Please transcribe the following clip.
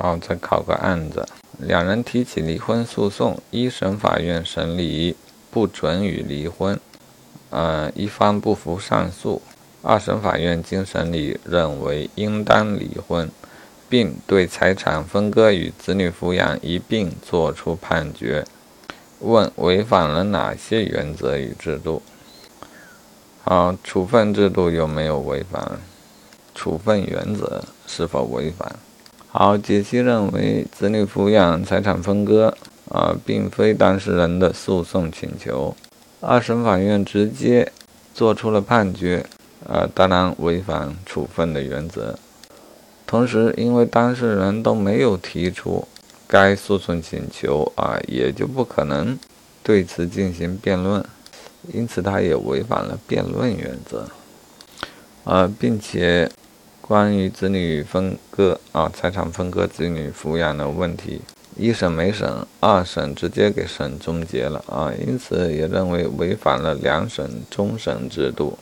好，再考个案子。两人提起离婚诉讼，一审法院审理不准予离婚，呃，一方不服上诉。二审法院经审理认为应当离婚，并对财产分割与子女抚养一并作出判决。问违反了哪些原则与制度？好，处分制度有没有违反？处分原则是否违反？好，解析认为子女抚养、财产分割啊，并非当事人的诉讼请求。二审法院直接做出了判决，啊，当然违反处分的原则。同时，因为当事人都没有提出该诉讼请求啊，也就不可能对此进行辩论，因此他也违反了辩论原则。啊，并且。关于子女分割啊，财产分割、子女抚养的问题，一审没审，二审直接给审终结了啊，因此也认为违反了两审终审制度。